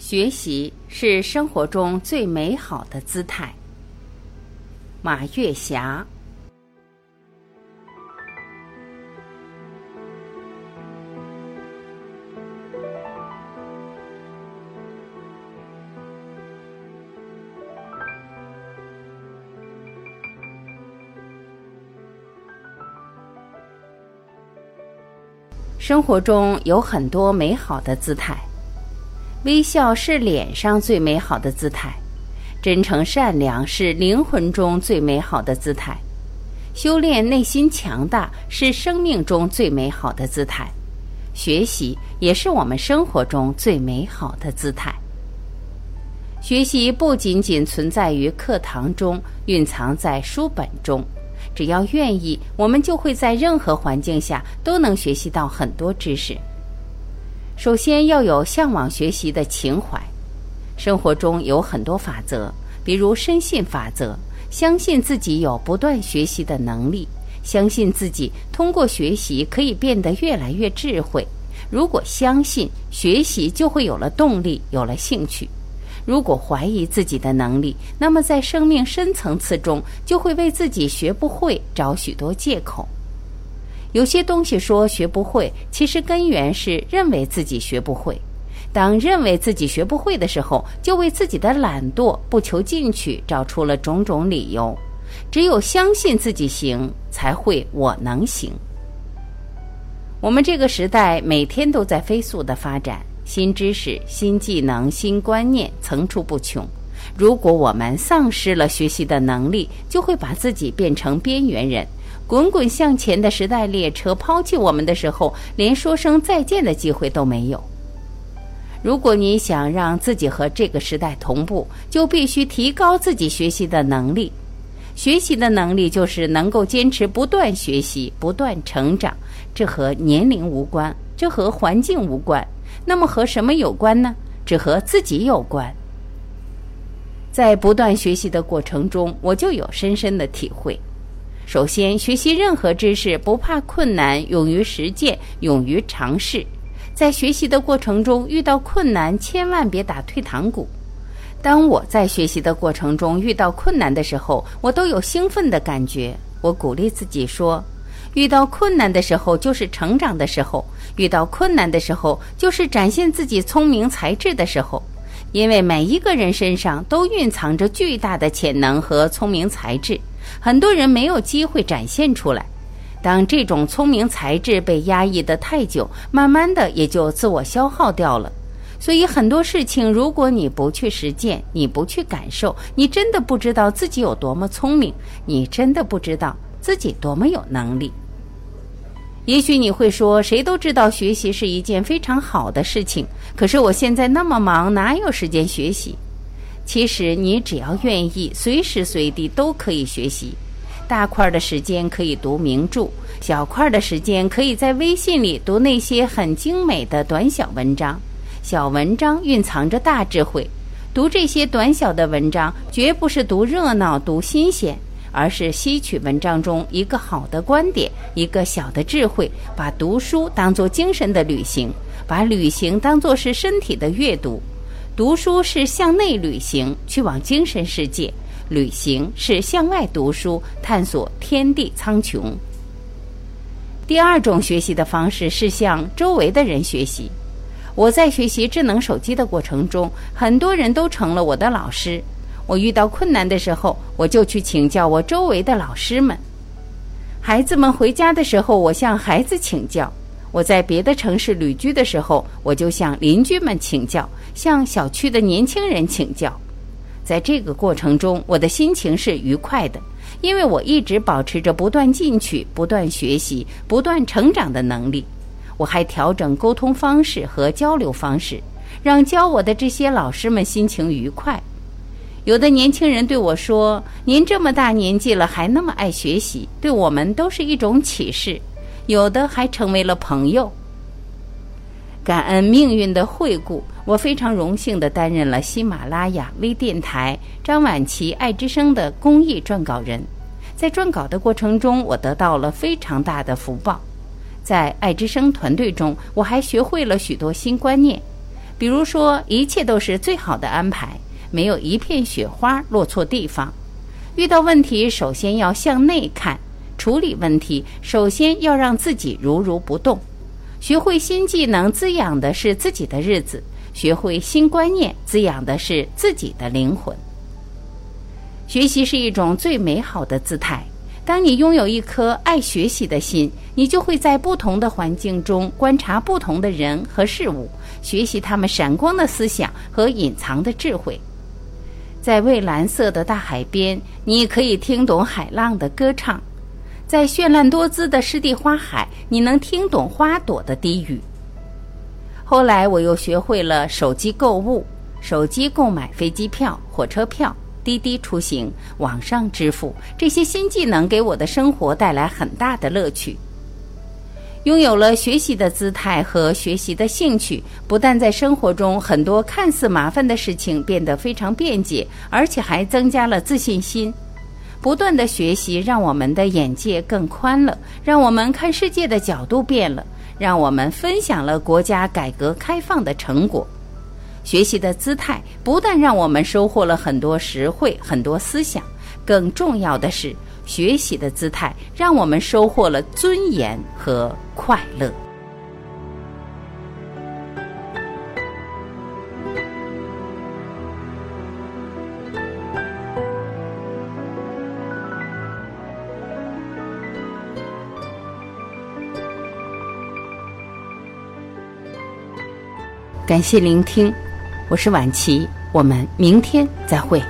学习是生活中最美好的姿态。马月霞。生活中有很多美好的姿态。微笑是脸上最美好的姿态，真诚善良是灵魂中最美好的姿态，修炼内心强大是生命中最美好的姿态，学习也是我们生活中最美好的姿态。学习不仅仅存在于课堂中，蕴藏在书本中，只要愿意，我们就会在任何环境下都能学习到很多知识。首先要有向往学习的情怀。生活中有很多法则，比如深信法则，相信自己有不断学习的能力，相信自己通过学习可以变得越来越智慧。如果相信学习，就会有了动力，有了兴趣。如果怀疑自己的能力，那么在生命深层次中，就会为自己学不会找许多借口。有些东西说学不会，其实根源是认为自己学不会。当认为自己学不会的时候，就为自己的懒惰、不求进取找出了种种理由。只有相信自己行，才会我能行。我们这个时代每天都在飞速的发展，新知识、新技能、新观念层出不穷。如果我们丧失了学习的能力，就会把自己变成边缘人。滚滚向前的时代列车抛弃我们的时候，连说声再见的机会都没有。如果你想让自己和这个时代同步，就必须提高自己学习的能力。学习的能力就是能够坚持不断学习、不断成长。这和年龄无关，这和环境无关。那么和什么有关呢？只和自己有关。在不断学习的过程中，我就有深深的体会。首先，学习任何知识不怕困难，勇于实践，勇于尝试。在学习的过程中遇到困难，千万别打退堂鼓。当我在学习的过程中遇到困难的时候，我都有兴奋的感觉。我鼓励自己说：遇到困难的时候就是成长的时候，遇到困难的时候就是展现自己聪明才智的时候。因为每一个人身上都蕴藏着巨大的潜能和聪明才智。很多人没有机会展现出来，当这种聪明才智被压抑得太久，慢慢的也就自我消耗掉了。所以很多事情，如果你不去实践，你不去感受，你真的不知道自己有多么聪明，你真的不知道自己多么有能力。也许你会说，谁都知道学习是一件非常好的事情，可是我现在那么忙，哪有时间学习？其实你只要愿意，随时随地都可以学习。大块的时间可以读名著，小块的时间可以在微信里读那些很精美的短小文章。小文章蕴藏着大智慧，读这些短小的文章，绝不是读热闹、读新鲜，而是吸取文章中一个好的观点，一个小的智慧，把读书当作精神的旅行，把旅行当作是身体的阅读。读书是向内旅行，去往精神世界；旅行是向外读书，探索天地苍穹。第二种学习的方式是向周围的人学习。我在学习智能手机的过程中，很多人都成了我的老师。我遇到困难的时候，我就去请教我周围的老师们。孩子们回家的时候，我向孩子请教。我在别的城市旅居的时候，我就向邻居们请教，向小区的年轻人请教。在这个过程中，我的心情是愉快的，因为我一直保持着不断进取、不断学习、不断成长的能力。我还调整沟通方式和交流方式，让教我的这些老师们心情愉快。有的年轻人对我说：“您这么大年纪了，还那么爱学习，对我们都是一种启示。”有的还成为了朋友。感恩命运的惠顾，我非常荣幸地担任了喜马拉雅微电台张晚琪爱之声的公益撰稿人。在撰稿的过程中，我得到了非常大的福报。在爱之声团队中，我还学会了许多新观念。比如说，一切都是最好的安排，没有一片雪花落错地方。遇到问题，首先要向内看，处理问题首先要让自己如如不动。学会新技能，滋养的是自己的日子；学会新观念，滋养的是自己的灵魂。学习是一种最美好的姿态。当你拥有一颗爱学习的心，你就会在不同的环境中观察不同的人和事物，学习他们闪光的思想和隐藏的智慧。在蔚蓝色的大海边，你可以听懂海浪的歌唱；在绚烂多姿的湿地花海，你能听懂花朵的低语。后来，我又学会了手机购物，手机购买飞机票、火车票。滴滴出行、网上支付，这些新技能给我的生活带来很大的乐趣。拥有了学习的姿态和学习的兴趣，不但在生活中很多看似麻烦的事情变得非常便捷，而且还增加了自信心。不断的学习让我们的眼界更宽了，让我们看世界的角度变了，让我们分享了国家改革开放的成果。学习的姿态不但让我们收获了很多实惠、很多思想，更重要的是，学习的姿态让我们收获了尊严和快乐。感谢聆听。我是晚琪，我们明天再会。